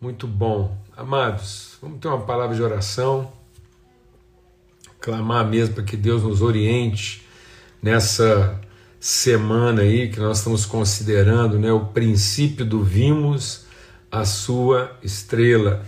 Muito bom. Amados, vamos ter uma palavra de oração, clamar mesmo para que Deus nos oriente nessa semana aí que nós estamos considerando, né, o princípio do vimos a sua estrela.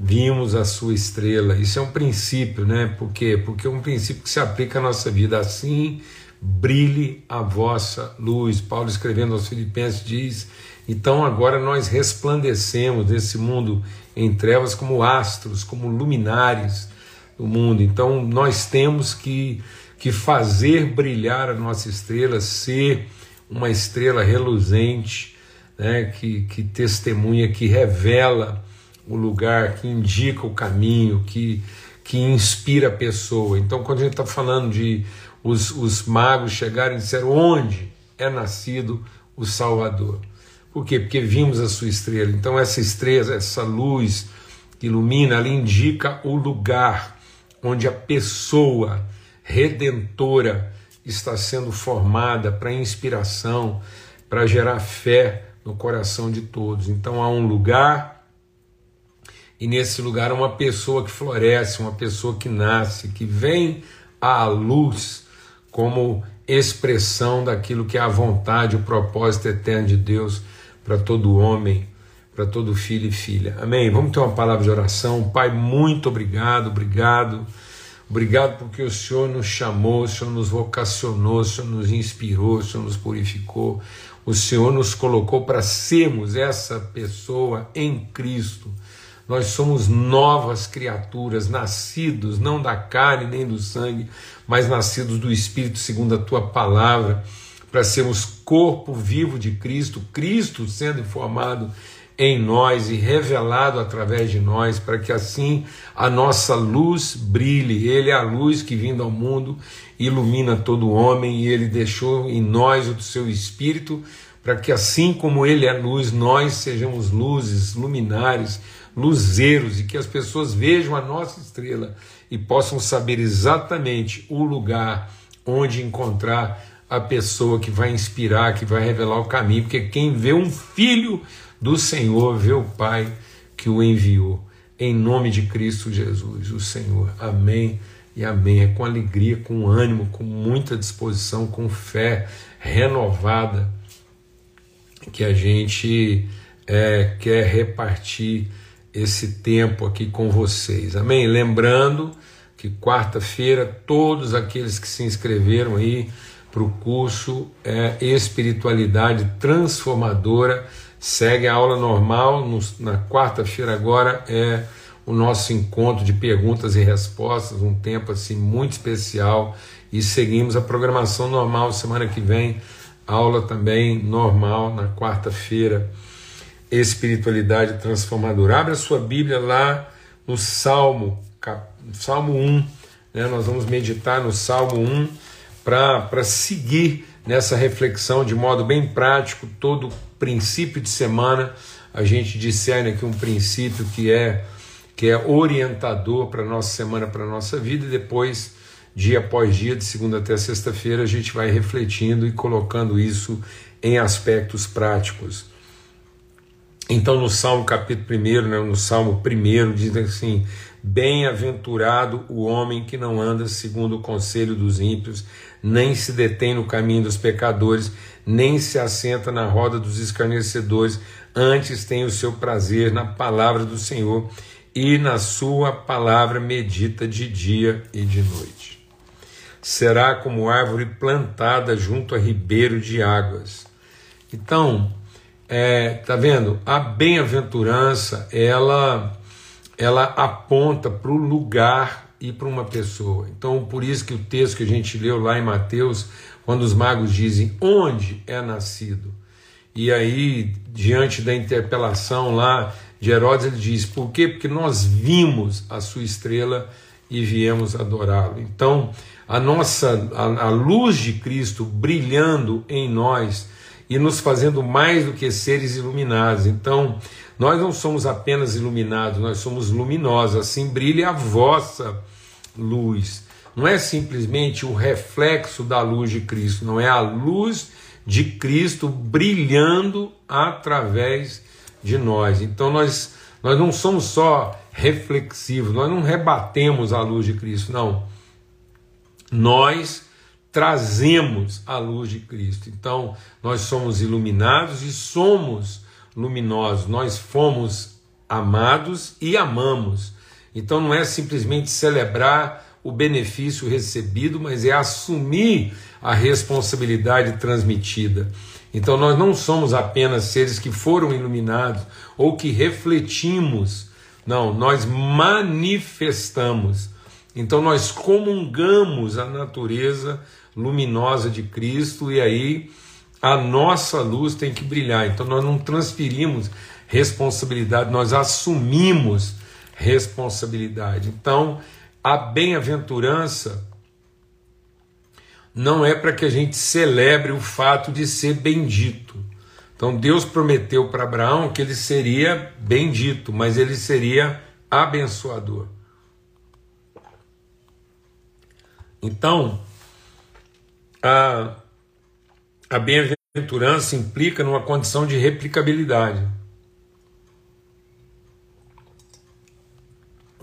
Vimos a sua estrela. Isso é um princípio, né? Por quê? Porque é um princípio que se aplica à nossa vida assim, brilhe a vossa luz. Paulo escrevendo aos Filipenses diz: "Então agora nós resplandecemos nesse mundo em trevas como astros, como luminares do mundo. Então nós temos que que fazer brilhar a nossa estrela, ser uma estrela reluzente, né, que, que testemunha, que revela o lugar, que indica o caminho, que, que inspira a pessoa. Então, quando a gente está falando de os, os magos chegarem e disseram onde é nascido o Salvador. Por quê? Porque vimos a sua estrela. Então, essa estrela, essa luz que ilumina, ela indica o lugar onde a pessoa redentora está sendo formada para inspiração, para gerar fé no coração de todos. Então há um lugar, e nesse lugar uma pessoa que floresce, uma pessoa que nasce, que vem à luz como expressão daquilo que é a vontade, o propósito eterno de Deus para todo homem, para todo filho e filha. Amém? Vamos ter uma palavra de oração. Pai, muito obrigado, obrigado Obrigado porque o Senhor nos chamou, o Senhor nos vocacionou, o Senhor nos inspirou, o Senhor nos purificou, o Senhor nos colocou para sermos essa pessoa em Cristo. Nós somos novas criaturas, nascidos não da carne nem do sangue, mas nascidos do Espírito, segundo a tua palavra, para sermos corpo vivo de Cristo, Cristo sendo formado em nós e revelado através de nós, para que assim a nossa luz brilhe. Ele é a luz que, vindo ao mundo, ilumina todo homem e ele deixou em nós o seu espírito, para que assim como ele é luz, nós sejamos luzes, luminares, luzeiros e que as pessoas vejam a nossa estrela e possam saber exatamente o lugar onde encontrar a pessoa que vai inspirar, que vai revelar o caminho, porque quem vê um filho do Senhor vê o Pai que o enviou. Em nome de Cristo Jesus, o Senhor. Amém e amém. É com alegria, com ânimo, com muita disposição, com fé renovada que a gente é, quer repartir esse tempo aqui com vocês. Amém? Lembrando que quarta-feira todos aqueles que se inscreveram aí para o curso é, Espiritualidade Transformadora Segue a aula normal, no, na quarta-feira agora é o nosso encontro de perguntas e respostas, um tempo assim muito especial e seguimos a programação normal semana que vem, aula também normal na quarta-feira, espiritualidade transformadora. Abra sua Bíblia lá no Salmo, Salmo 1, né? Nós vamos meditar no Salmo 1 para seguir nessa reflexão de modo bem prático todo princípio de semana, a gente discerne aqui um princípio que é que é orientador para nossa semana, para nossa vida, e depois, dia após dia, de segunda até sexta-feira, a gente vai refletindo e colocando isso em aspectos práticos. Então, no Salmo capítulo 1, né, no Salmo 1, diz assim: Bem-aventurado o homem que não anda segundo o conselho dos ímpios, nem se detém no caminho dos pecadores, nem se assenta na roda dos escarnecedores, antes tem o seu prazer na palavra do Senhor e na sua palavra medita de dia e de noite. Será como árvore plantada junto a ribeiro de águas. Então, é, tá vendo? A bem-aventurança, ela ela aponta para o lugar e para uma pessoa. Então, por isso que o texto que a gente leu lá em Mateus quando os magos dizem onde é nascido. E aí, diante da interpelação lá de Herodes, ele diz: por quê? Porque nós vimos a sua estrela e viemos adorá-lo. Então, a nossa a, a luz de Cristo brilhando em nós e nos fazendo mais do que seres iluminados. Então, nós não somos apenas iluminados, nós somos luminosos. Assim brilha a vossa luz não é simplesmente o reflexo da luz de Cristo, não é a luz de Cristo brilhando através de nós. Então nós, nós não somos só reflexivos, nós não rebatemos a luz de Cristo, não. Nós trazemos a luz de Cristo. Então nós somos iluminados e somos luminosos, nós fomos amados e amamos. Então não é simplesmente celebrar o benefício recebido, mas é assumir a responsabilidade transmitida. Então nós não somos apenas seres que foram iluminados ou que refletimos, não, nós manifestamos. Então nós comungamos a natureza luminosa de Cristo e aí a nossa luz tem que brilhar. Então nós não transferimos responsabilidade, nós assumimos responsabilidade. Então a bem-aventurança não é para que a gente celebre o fato de ser bendito. Então Deus prometeu para Abraão que ele seria bendito, mas ele seria abençoador. Então, a, a bem-aventurança implica numa condição de replicabilidade.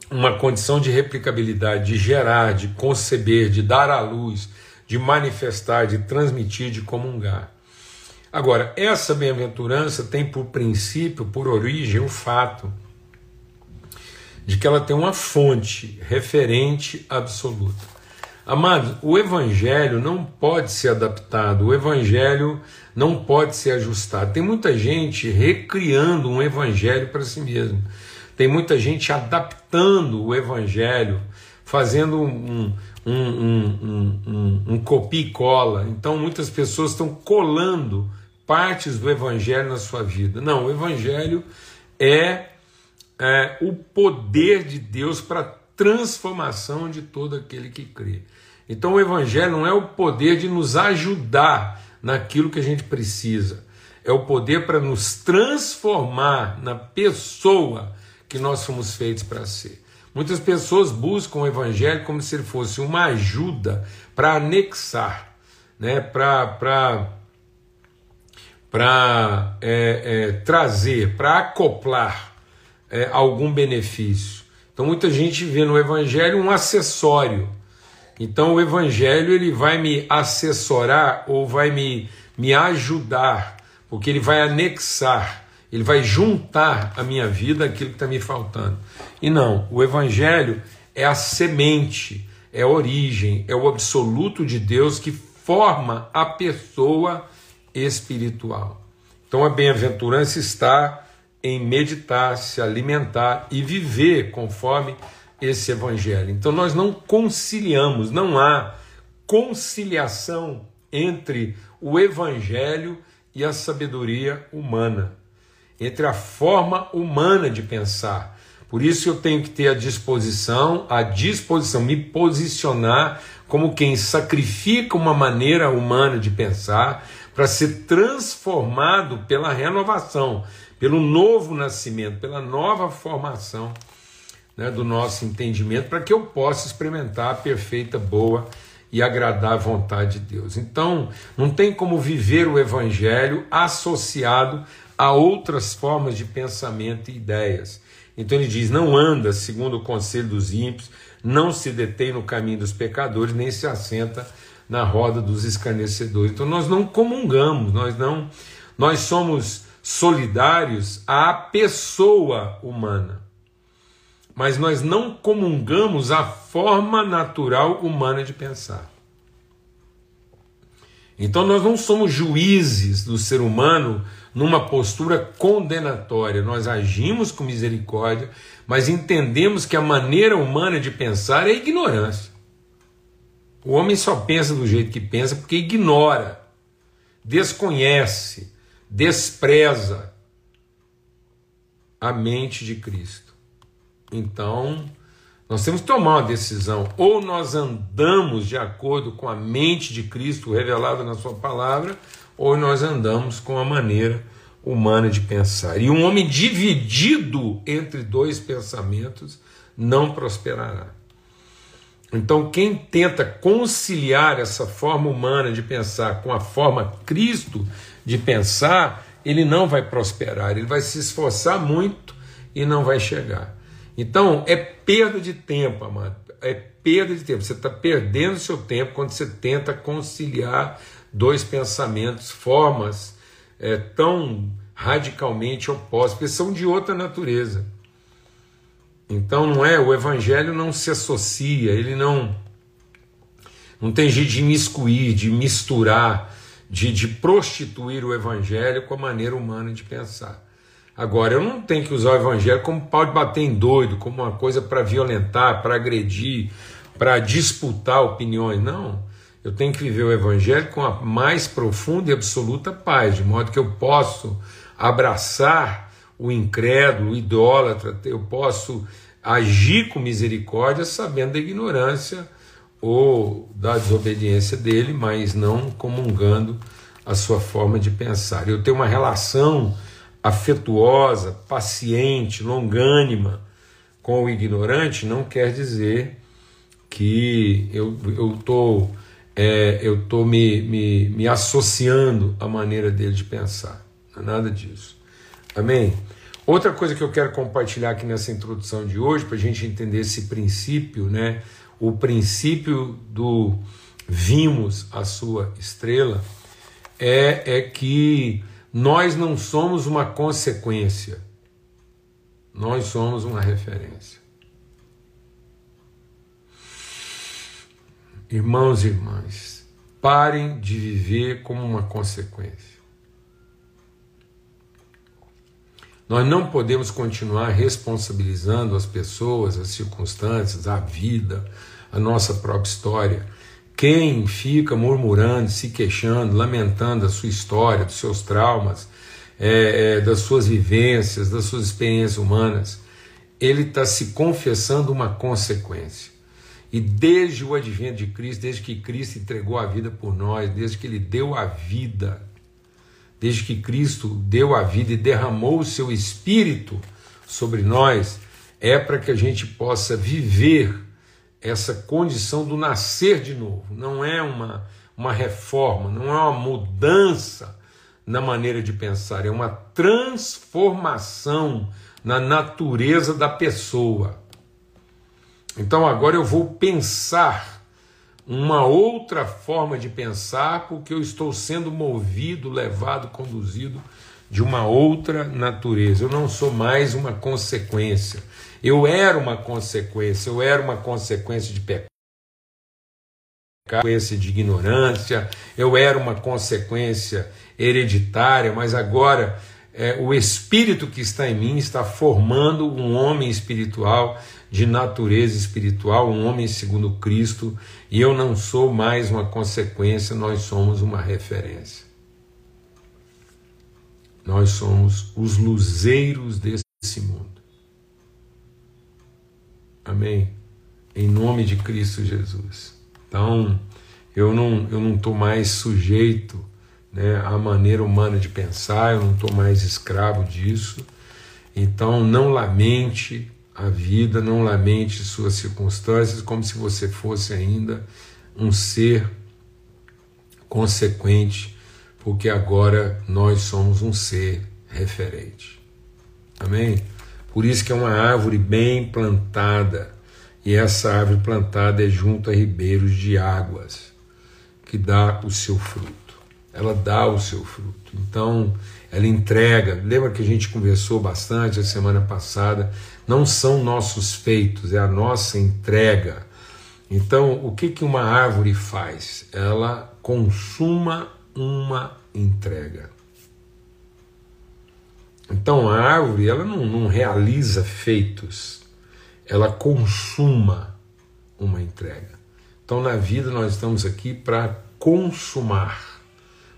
Uma condição de replicabilidade, de gerar, de conceber, de dar à luz, de manifestar, de transmitir, de comungar. Agora, essa bem-aventurança tem por princípio, por origem, o fato de que ela tem uma fonte referente absoluta. Amados, o evangelho não pode ser adaptado, o evangelho não pode ser ajustado. Tem muita gente recriando um evangelho para si mesmo. Tem muita gente adaptando o evangelho, fazendo um, um, um, um, um copia e cola. Então muitas pessoas estão colando partes do Evangelho na sua vida. Não, o Evangelho é, é o poder de Deus para transformação de todo aquele que crê. Então o Evangelho não é o poder de nos ajudar naquilo que a gente precisa, é o poder para nos transformar na pessoa que nós fomos feitos para ser. Muitas pessoas buscam o evangelho como se ele fosse uma ajuda para anexar, né, para é, é, trazer, para acoplar é, algum benefício. Então muita gente vê no evangelho um acessório. Então o evangelho ele vai me assessorar ou vai me, me ajudar, porque ele vai anexar ele vai juntar a minha vida aquilo que está me faltando. E não, o Evangelho é a semente, é a origem, é o absoluto de Deus que forma a pessoa espiritual. Então a bem-aventurança está em meditar, se alimentar e viver conforme esse evangelho. Então nós não conciliamos, não há conciliação entre o evangelho e a sabedoria humana entre a forma humana de pensar. Por isso eu tenho que ter a disposição, a disposição, me posicionar como quem sacrifica uma maneira humana de pensar para ser transformado pela renovação, pelo novo nascimento, pela nova formação né, do nosso entendimento, para que eu possa experimentar a perfeita, boa e agradar a vontade de Deus. Então, não tem como viver o Evangelho associado a outras formas de pensamento e ideias. Então ele diz: não anda segundo o conselho dos ímpios, não se detém no caminho dos pecadores, nem se assenta na roda dos escarnecedores. Então nós não comungamos, nós não, nós somos solidários à pessoa humana, mas nós não comungamos a forma natural humana de pensar. Então nós não somos juízes do ser humano numa postura condenatória. Nós agimos com misericórdia, mas entendemos que a maneira humana de pensar é ignorância. O homem só pensa do jeito que pensa porque ignora, desconhece, despreza a mente de Cristo. Então, nós temos que tomar uma decisão. Ou nós andamos de acordo com a mente de Cristo revelada na Sua palavra, ou nós andamos com a maneira humana de pensar. E um homem dividido entre dois pensamentos não prosperará. Então, quem tenta conciliar essa forma humana de pensar com a forma Cristo de pensar, ele não vai prosperar, ele vai se esforçar muito e não vai chegar. Então, é perda de tempo, amado. É perda de tempo. Você está perdendo seu tempo quando você tenta conciliar dois pensamentos, formas é, tão radicalmente opostas, porque são de outra natureza. Então não é, o evangelho não se associa, ele não não tem jeito de imiscuir, de misturar, de, de prostituir o evangelho com a maneira humana de pensar. Agora, eu não tenho que usar o evangelho como pau de bater em doido, como uma coisa para violentar, para agredir, para disputar opiniões. Não. Eu tenho que viver o evangelho com a mais profunda e absoluta paz, de modo que eu posso abraçar o incrédulo, o idólatra, eu posso agir com misericórdia sabendo da ignorância ou da desobediência dele, mas não comungando a sua forma de pensar. Eu tenho uma relação afetuosa, paciente, longânima com o ignorante, não quer dizer que eu estou é, eu tô me, me, me associando à maneira dele de pensar. Não é nada disso. Amém? Outra coisa que eu quero compartilhar aqui nessa introdução de hoje, para a gente entender esse princípio, né? o princípio do vimos a sua estrela, é, é que nós não somos uma consequência, nós somos uma referência. Irmãos e irmãs, parem de viver como uma consequência. Nós não podemos continuar responsabilizando as pessoas, as circunstâncias, a vida, a nossa própria história. Quem fica murmurando, se queixando, lamentando a sua história, dos seus traumas, é, é, das suas vivências, das suas experiências humanas, ele está se confessando uma consequência. E desde o advento de Cristo, desde que Cristo entregou a vida por nós, desde que ele deu a vida desde que Cristo deu a vida e derramou o seu espírito sobre nós, é para que a gente possa viver essa condição do nascer de novo. Não é uma, uma reforma, não é uma mudança na maneira de pensar, é uma transformação na natureza da pessoa. Então agora eu vou pensar uma outra forma de pensar, porque eu estou sendo movido, levado, conduzido de uma outra natureza. Eu não sou mais uma consequência. Eu era uma consequência, eu era uma consequência de pecado, consequência de ignorância, eu era uma consequência hereditária, mas agora é, o espírito que está em mim está formando um homem espiritual de natureza espiritual, um homem segundo Cristo, e eu não sou mais uma consequência, nós somos uma referência. Nós somos os luzeiros desse mundo. Amém? Em nome de Cristo Jesus. Então, eu não eu não estou mais sujeito né, à maneira humana de pensar, eu não estou mais escravo disso. Então, não lamente a vida, não lamente suas circunstâncias como se você fosse ainda um ser consequente, porque agora nós somos um ser referente. Amém? Por isso que é uma árvore bem plantada, e essa árvore plantada é junto a ribeiros de águas, que dá o seu fruto. Ela dá o seu fruto. Então, ela entrega. Lembra que a gente conversou bastante a semana passada não são nossos feitos, é a nossa entrega. Então, o que, que uma árvore faz? Ela consuma uma entrega. Então, a árvore ela não, não realiza feitos, ela consuma uma entrega. Então, na vida, nós estamos aqui para consumar,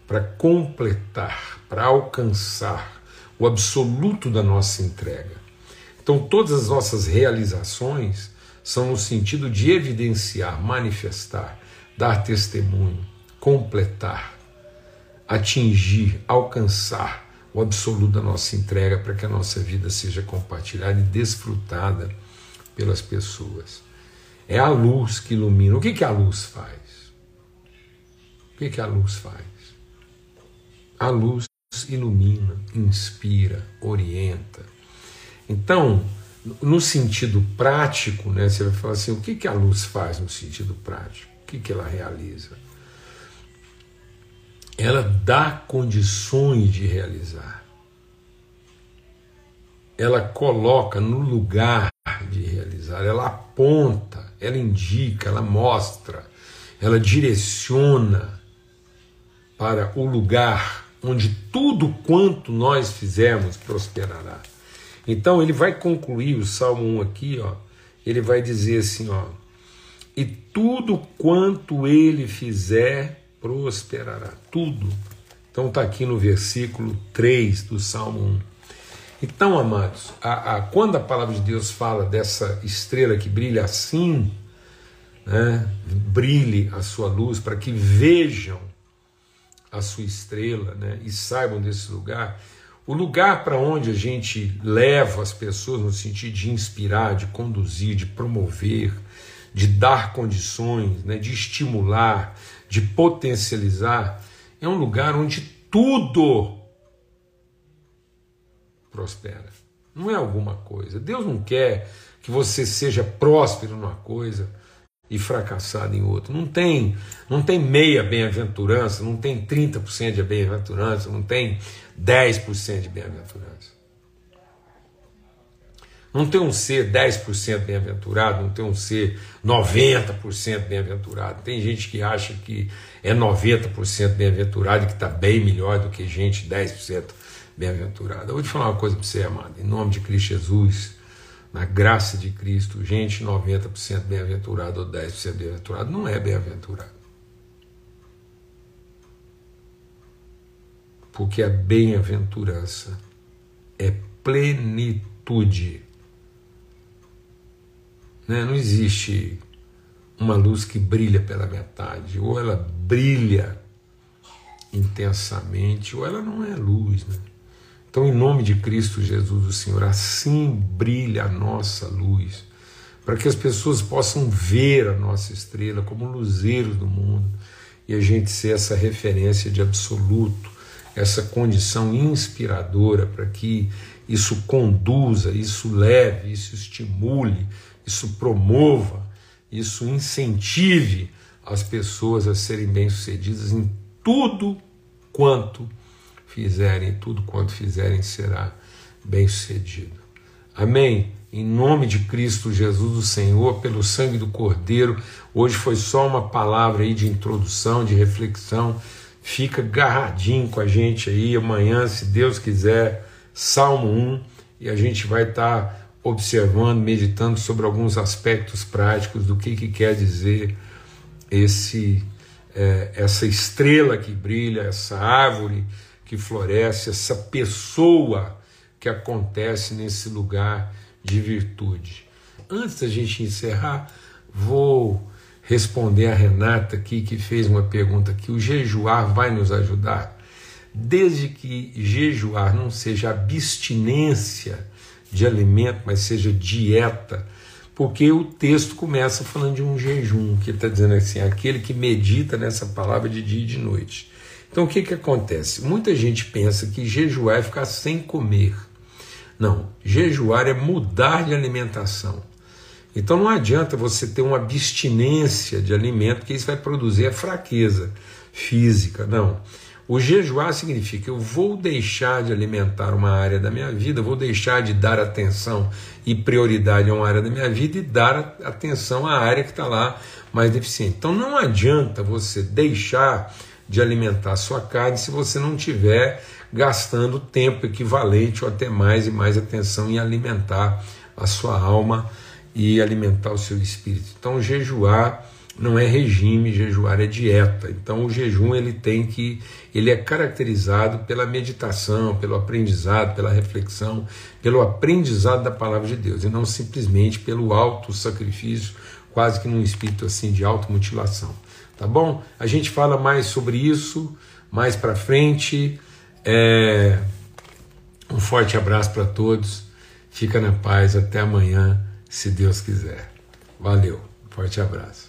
para completar, para alcançar o absoluto da nossa entrega. Então, todas as nossas realizações são no sentido de evidenciar, manifestar, dar testemunho, completar, atingir, alcançar o absoluto da nossa entrega para que a nossa vida seja compartilhada e desfrutada pelas pessoas. É a luz que ilumina. O que, que a luz faz? O que, que a luz faz? A luz ilumina, inspira, orienta. Então, no sentido prático, né, você vai falar assim: o que, que a luz faz no sentido prático? O que, que ela realiza? Ela dá condições de realizar. Ela coloca no lugar de realizar, ela aponta, ela indica, ela mostra, ela direciona para o lugar onde tudo quanto nós fizermos prosperará. Então ele vai concluir o Salmo 1 aqui, ó. Ele vai dizer assim, ó: "E tudo quanto ele fizer prosperará". Tudo. Então está aqui no versículo 3 do Salmo 1. Então, amados, a, a, quando a palavra de Deus fala dessa estrela que brilha assim, né, brilhe a sua luz para que vejam a sua estrela né, e saibam desse lugar, o lugar para onde a gente leva as pessoas no sentido de inspirar, de conduzir, de promover, de dar condições, né, de estimular, de potencializar, é um lugar onde tudo prospera. Não é alguma coisa. Deus não quer que você seja próspero numa coisa e fracassado em outro. Não tem, não tem meia bem-aventurança, não tem 30% de bem-aventurança, não tem 10% de bem-aventurança. Não tem um ser 10% bem-aventurado, não tem um ser 90% bem-aventurado. Tem gente que acha que é 90% bem-aventurado e que está bem melhor do que gente 10% bem-aventurada. Eu vou te falar uma coisa para você, amado, em nome de Cristo Jesus na graça de Cristo, gente 90% bem-aventurado ou 10% bem-aventurado, não é bem-aventurado. Porque a bem-aventurança é plenitude. Né? Não existe uma luz que brilha pela metade, ou ela brilha intensamente, ou ela não é luz. Né? Então, em nome de Cristo Jesus, o Senhor, assim brilha a nossa luz, para que as pessoas possam ver a nossa estrela como luzeiros do mundo e a gente ser essa referência de absoluto, essa condição inspiradora para que isso conduza, isso leve, isso estimule, isso promova, isso incentive as pessoas a serem bem-sucedidas em tudo quanto fizerem, tudo quanto fizerem será bem sucedido. Amém? Em nome de Cristo Jesus, o Senhor, pelo sangue do Cordeiro, hoje foi só uma palavra aí de introdução, de reflexão. Fica garradinho com a gente aí. Amanhã, se Deus quiser, Salmo 1, e a gente vai estar tá observando, meditando sobre alguns aspectos práticos do que, que quer dizer esse é, essa estrela que brilha, essa árvore que floresce, essa pessoa que acontece nesse lugar de virtude. Antes da gente encerrar, vou responder a Renata aqui, que fez uma pergunta que o jejuar vai nos ajudar. Desde que jejuar não seja abstinência de alimento, mas seja dieta, porque o texto começa falando de um jejum, que está dizendo assim: aquele que medita nessa palavra de dia e de noite. Então o que, que acontece? Muita gente pensa que jejuar é ficar sem comer. Não, jejuar é mudar de alimentação. Então não adianta você ter uma abstinência de alimento, que isso vai produzir a fraqueza física. Não. O jejuar significa eu vou deixar de alimentar uma área da minha vida, vou deixar de dar atenção e prioridade a uma área da minha vida e dar atenção à área que está lá mais deficiente. Então não adianta você deixar de alimentar sua carne se você não tiver gastando tempo equivalente ou até mais e mais atenção em alimentar a sua alma e alimentar o seu espírito. Então, jejuar não é regime, jejuar é dieta. Então, o jejum ele tem que ele é caracterizado pela meditação, pelo aprendizado, pela reflexão, pelo aprendizado da palavra de Deus e não simplesmente pelo auto sacrifício, quase que num espírito assim de automutilação. Tá bom? A gente fala mais sobre isso mais para frente. É... Um forte abraço para todos. Fica na paz. Até amanhã, se Deus quiser. Valeu. Forte abraço.